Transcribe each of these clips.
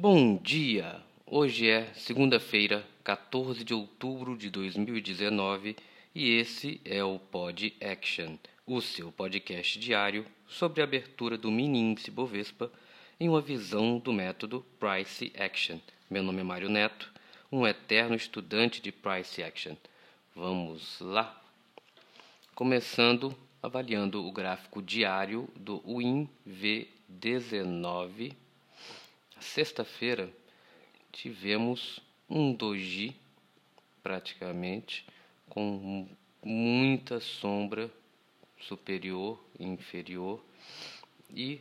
Bom dia! Hoje é segunda-feira, 14 de outubro de 2019 e esse é o Pod Action, o seu podcast diário sobre a abertura do mini índice Bovespa em uma visão do método Price Action. Meu nome é Mário Neto, um eterno estudante de Price Action. Vamos lá! Começando avaliando o gráfico diário do WinV19. Sexta-feira tivemos um doji praticamente com muita sombra superior e inferior e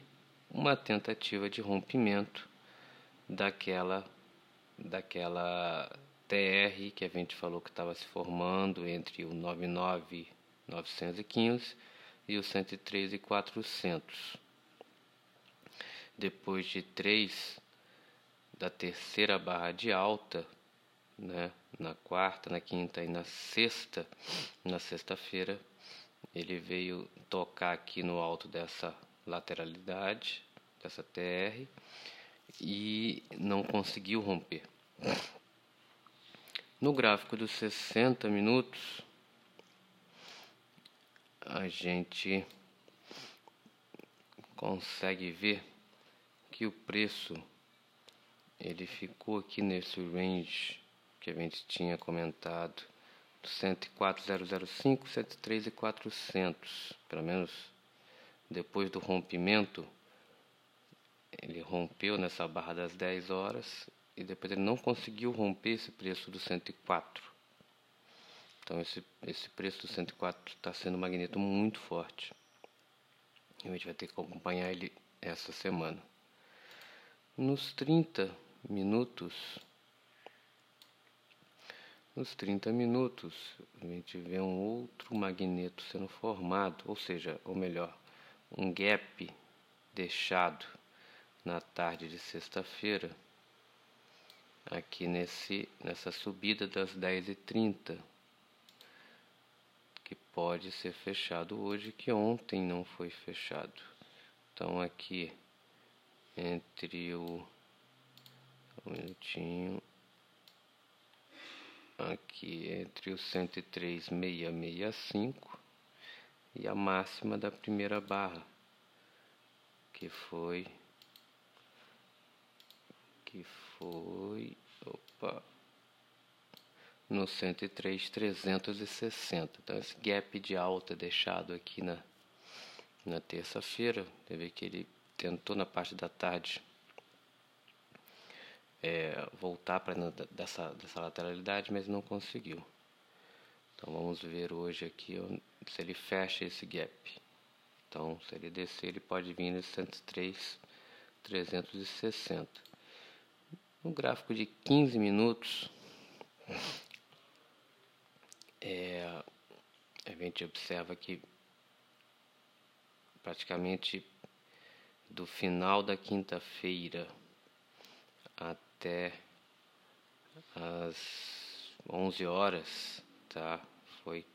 uma tentativa de rompimento daquela daquela TR que a gente falou que estava se formando entre o 99.915 e o 103.400. Depois de três da terceira barra de alta, né, na quarta, na quinta e na sexta, na sexta-feira, ele veio tocar aqui no alto dessa lateralidade, dessa TR, e não conseguiu romper. No gráfico dos 60 minutos, a gente consegue ver que o preço ele ficou aqui nesse range que a gente tinha comentado, 104.005, 103 e 400, pelo menos depois do rompimento, ele rompeu nessa barra das 10 horas e depois ele não conseguiu romper esse preço do 104. Então esse, esse preço do 104 está sendo um magneto muito forte. E a gente vai ter que acompanhar ele essa semana. Nos 30 minutos, nos 30 minutos, a gente vê um outro magneto sendo formado, ou seja, ou melhor, um gap deixado na tarde de sexta-feira, aqui nesse, nessa subida das 10h30, que pode ser fechado hoje, que ontem não foi fechado. Então aqui entre o um minutinho. Aqui entre o 103,665 e a máxima da primeira barra, que foi que foi opa no 103,360. Então esse gap de alta deixado aqui na na terça-feira, teve que ele tentou na parte da tarde é, voltar para dessa, dessa lateralidade, mas não conseguiu. Então vamos ver hoje aqui se ele fecha esse gap. Então, se ele descer, ele pode vir nesse 103, 360. No gráfico de 15 minutos, é, a gente observa que praticamente do final da quinta-feira até as 11 horas, tá? Foi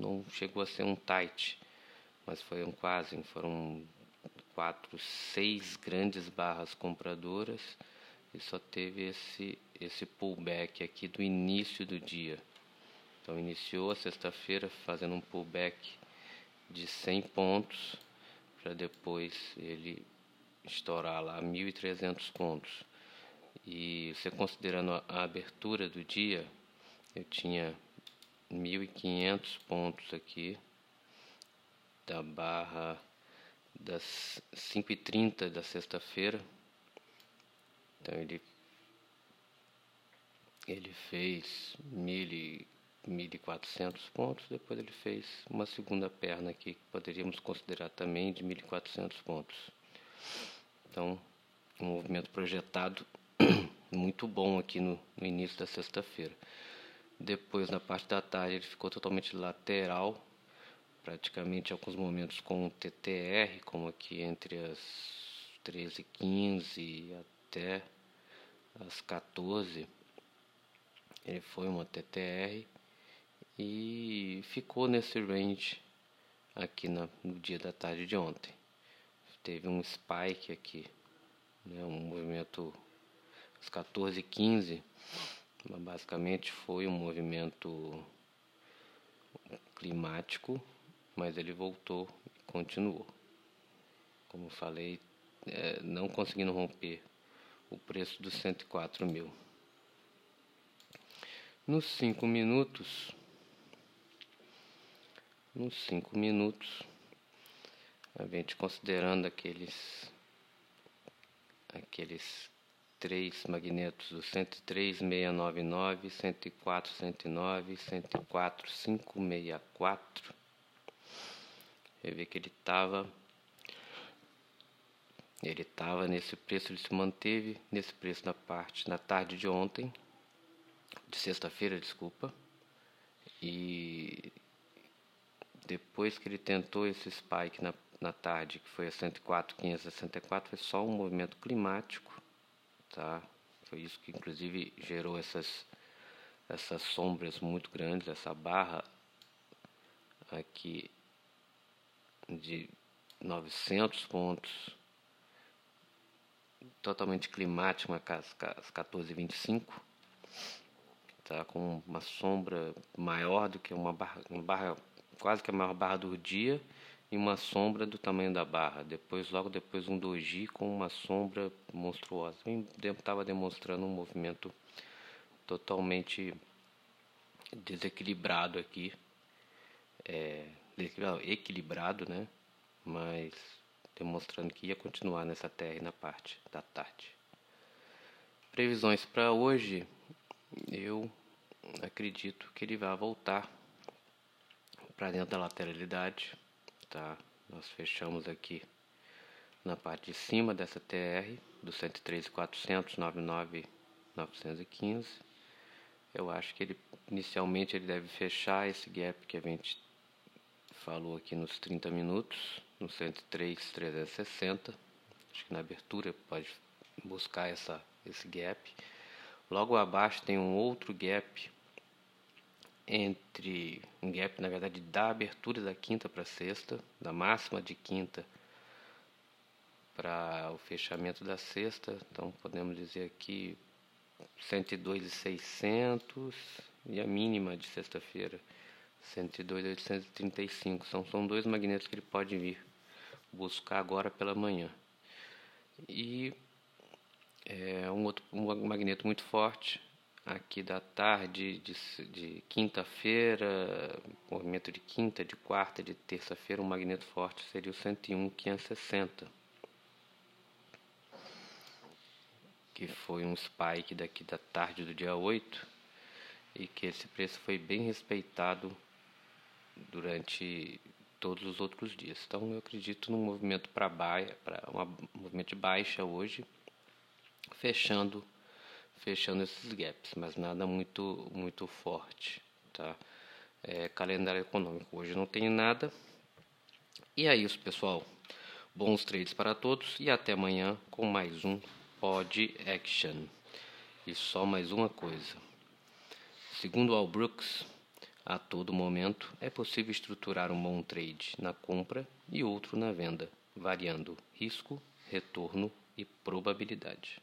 não chegou a ser um tight, mas foi um quase, foram quatro, seis grandes barras compradoras e só teve esse esse pullback aqui do início do dia. Então iniciou a sexta-feira fazendo um pullback de 100 pontos para depois ele estourar lá 1.300 pontos. E você considerando a, abertura do dia, eu tinha 1.500 pontos aqui da barra das 5h30 da sexta-feira. Então ele ele fez 1.400 pontos, depois ele fez uma segunda perna aqui que poderíamos considerar também de 1.400 pontos. Então, um movimento projetado muito bom aqui no, no início da sexta-feira. Depois, na parte da tarde, ele ficou totalmente lateral, praticamente alguns momentos com o TTR, como aqui entre as 13h15 até as 14 ele foi uma TTR e ficou nesse range aqui no dia da tarde de ontem. Teve um spike aqui, né, um movimento às 14h15, basicamente foi um movimento climático, mas ele voltou e continuou. Como falei, é, não conseguindo romper o preço dos 104 mil. Nos cinco minutos, nos cinco minutos, a gente considerando aqueles aqueles três magnetos do 103.699, 104, 109, 104, 564. Você vê que ele estava ele estava nesse preço, ele se manteve nesse preço na parte na tarde de ontem, de sexta-feira, desculpa. E depois que ele tentou esse spike na, na tarde, que foi a 104,564, foi só um movimento climático, tá? Foi isso que inclusive gerou essas essas sombras muito grandes, essa barra aqui de 900 pontos totalmente climático, às 14h25, tá, com uma sombra maior do que uma barra, uma barra, quase que a maior barra do dia, e uma sombra do tamanho da barra. Depois, logo depois, um doji com uma sombra monstruosa. Estava demonstrando um movimento totalmente desequilibrado aqui. É, equilibrado, né? Mas demonstrando que ia continuar nessa terra na parte da tarde. Previsões para hoje, eu acredito que ele vai voltar para dentro da lateralidade, tá? Nós fechamos aqui na parte de cima dessa TR do 103.400, 99.915. Eu acho que ele inicialmente ele deve fechar esse gap que a gente falou aqui nos 30 minutos no 103 360. Acho que na abertura pode buscar essa, esse gap. Logo abaixo tem um outro gap entre um gap na verdade da abertura da quinta para sexta, da máxima de quinta para o fechamento da sexta. Então podemos dizer aqui 102,600 e a mínima de sexta-feira 102,835. São, são dois magnetos que ele pode vir buscar agora pela manhã. E é, um outro um magneto muito forte aqui da tarde de, de quinta-feira, movimento de quinta, de quarta, de terça-feira, um magneto forte seria o 101 560. Que foi um spike daqui da tarde do dia 8 e que esse preço foi bem respeitado durante todos os outros dias. Então eu acredito num movimento para baixo, para um movimento de baixa hoje, fechando fechando esses gaps, mas nada muito muito forte, tá? É, calendário econômico hoje não tem nada. E é isso, pessoal. Bons trades para todos e até amanhã com mais um Pod Action. E só mais uma coisa. Segundo Al Brooks, a todo momento, é possível estruturar um bom trade na compra e outro na venda, variando risco, retorno e probabilidade.